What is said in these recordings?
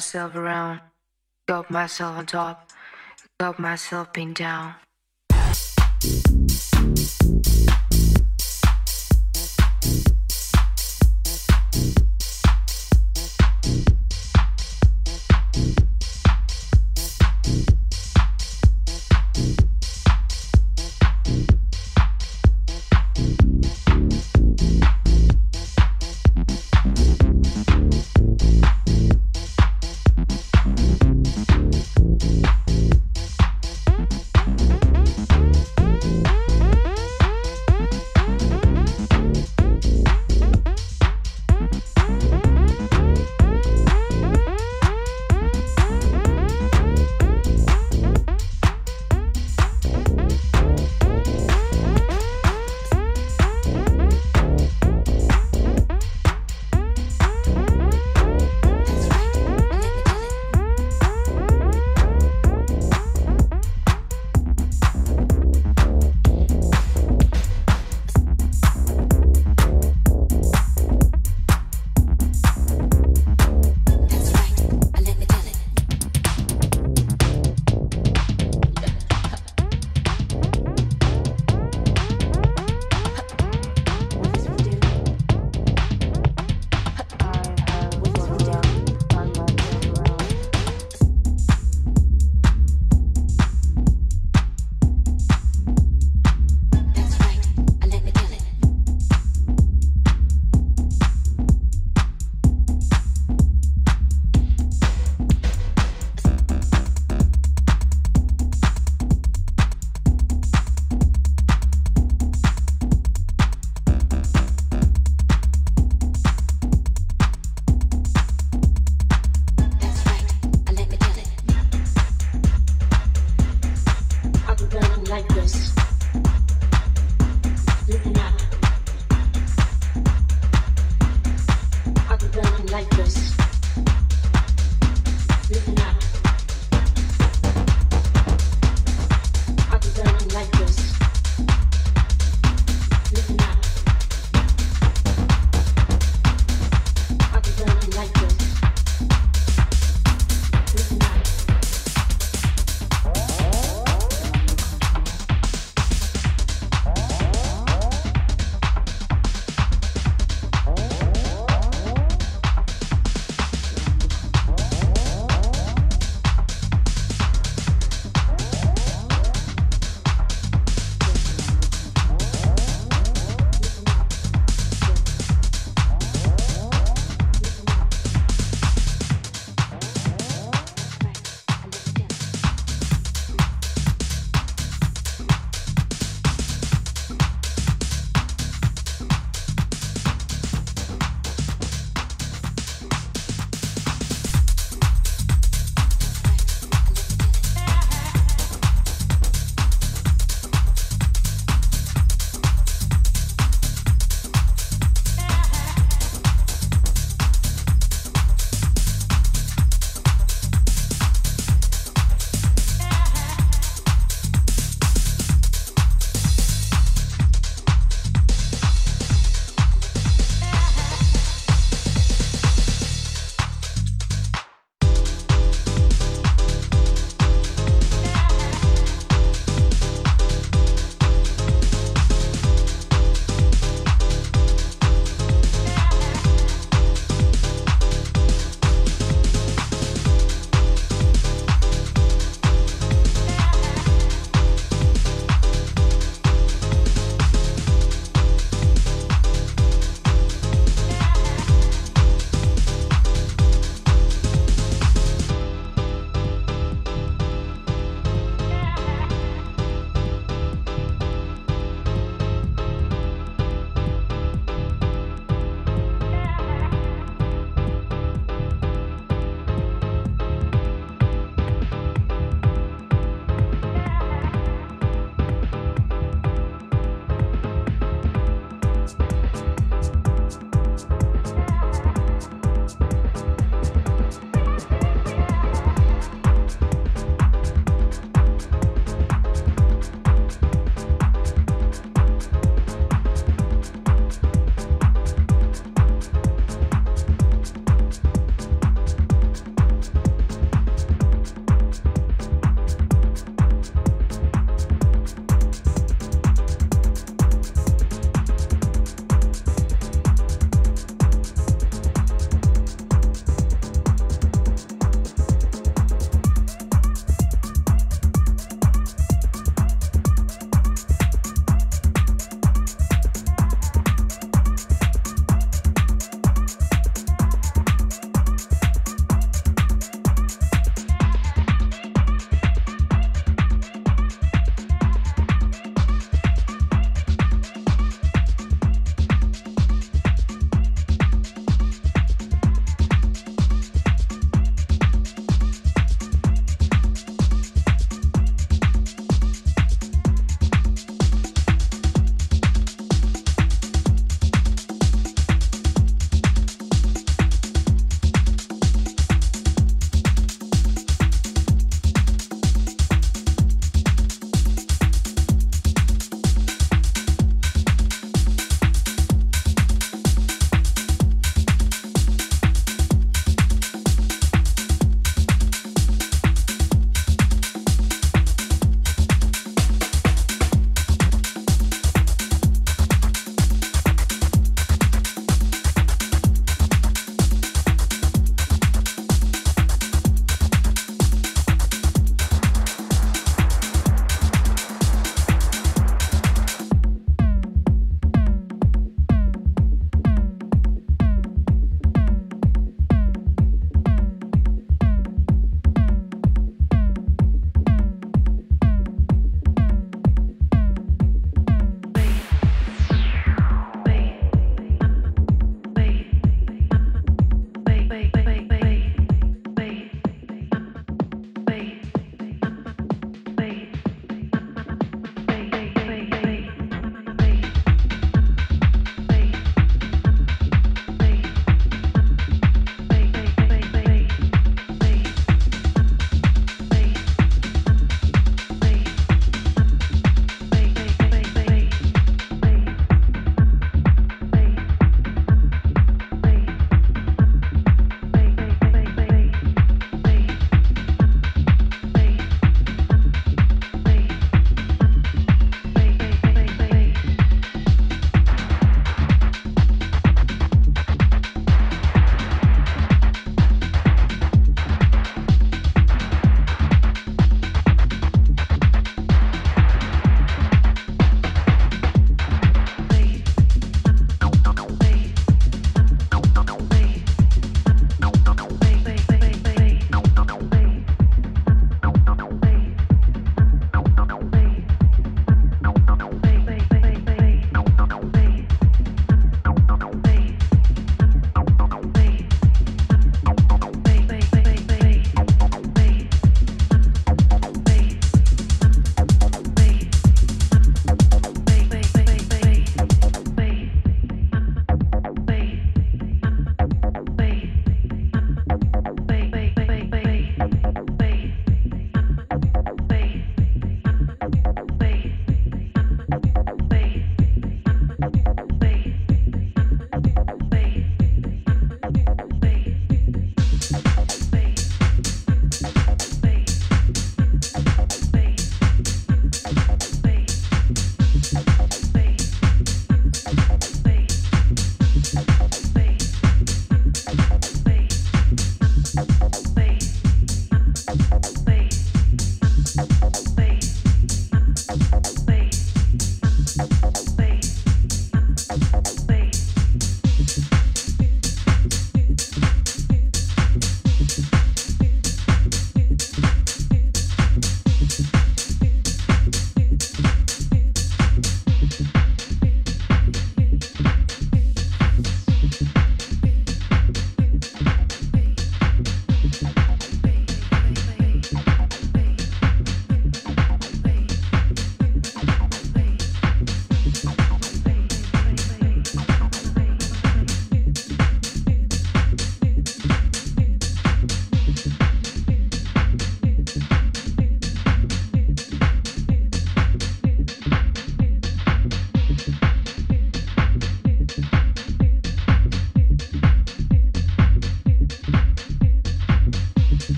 myself around, got myself on top, got myself pinned down. like this.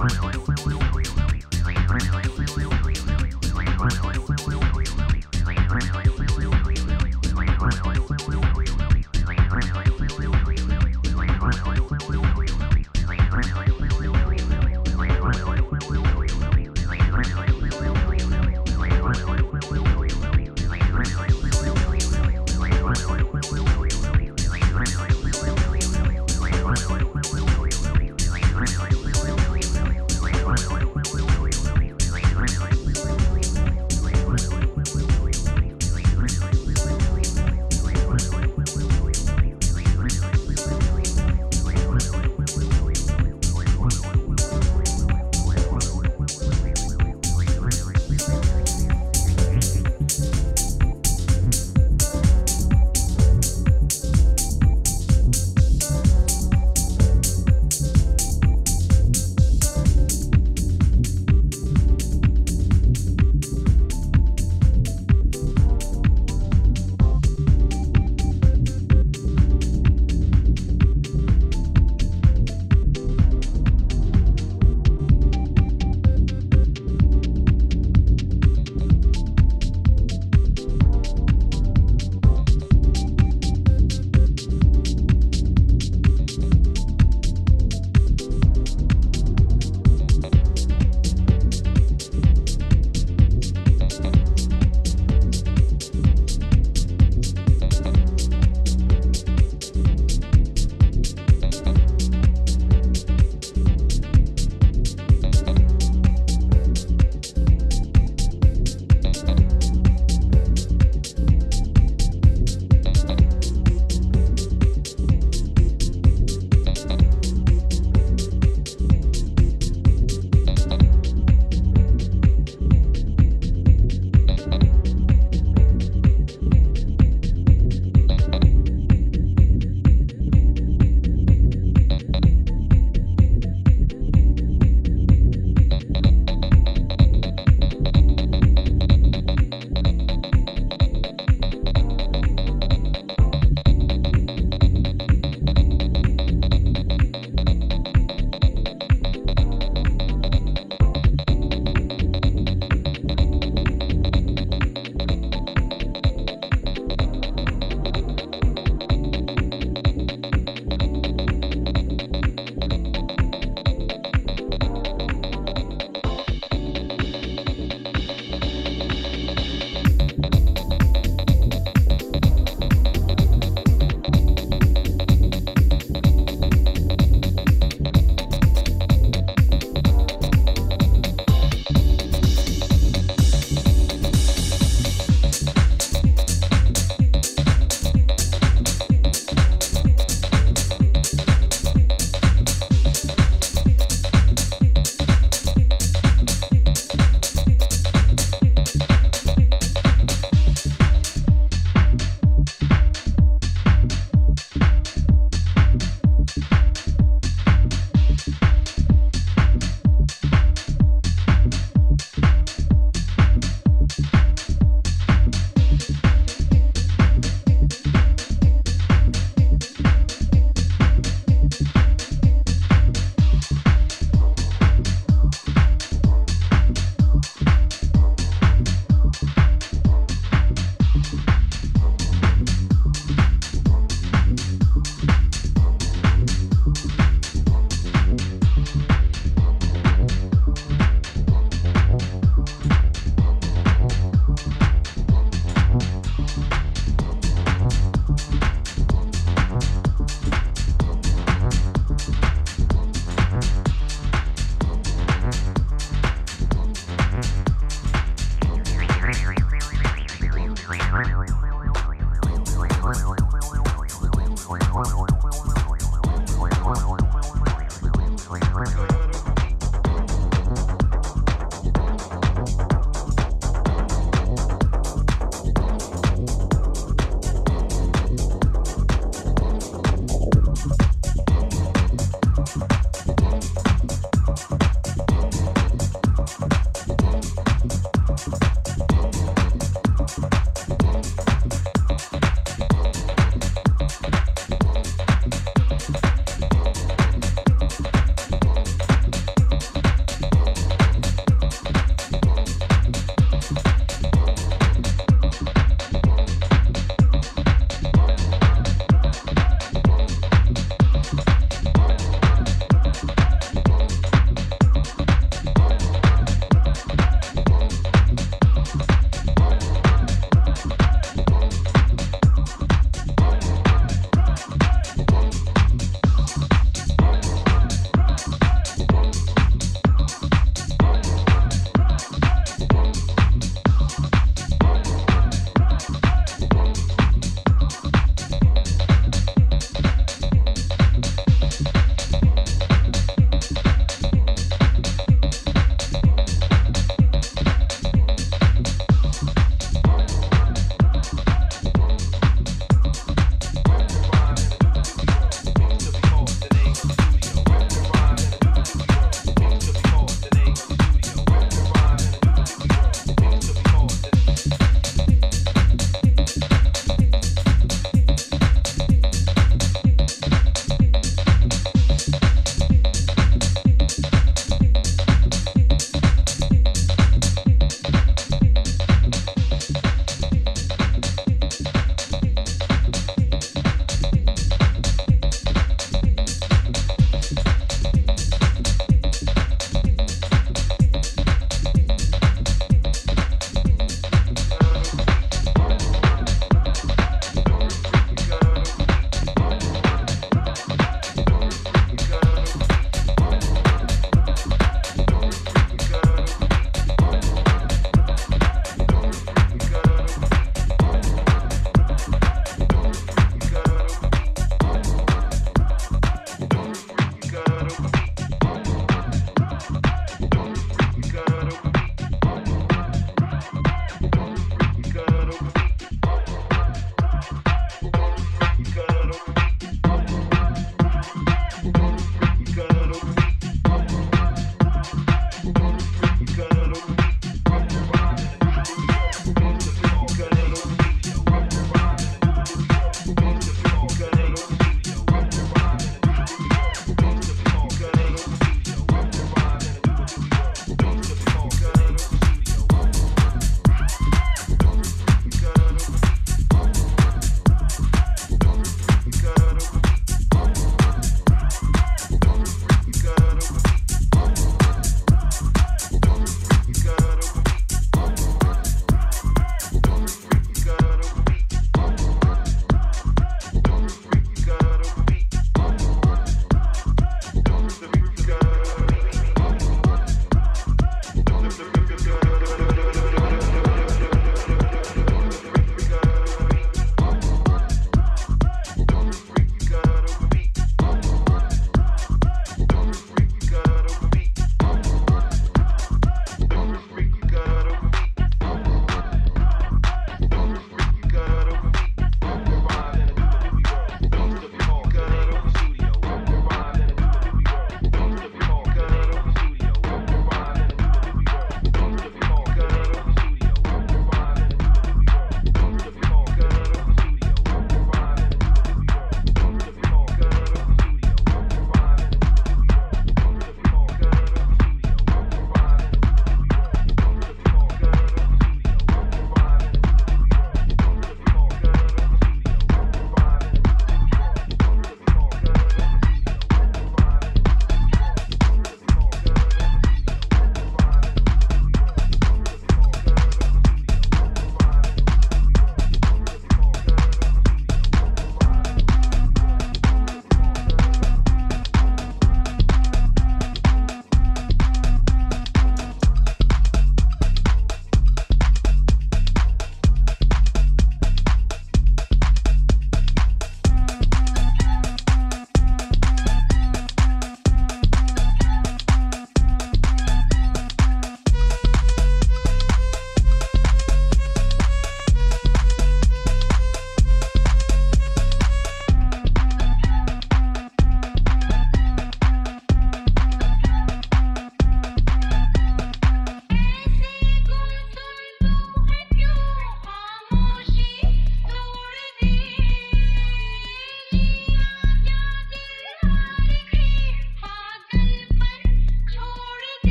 Bye.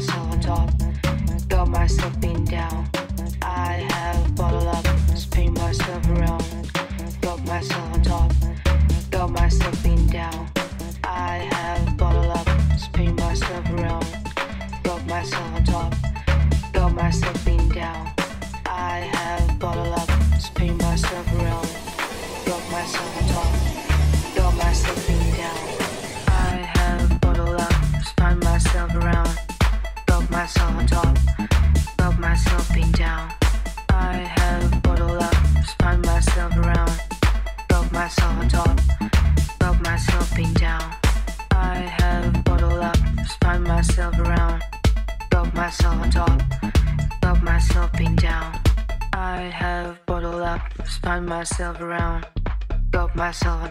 myself on top, got myself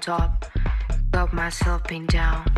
got myself pinned down.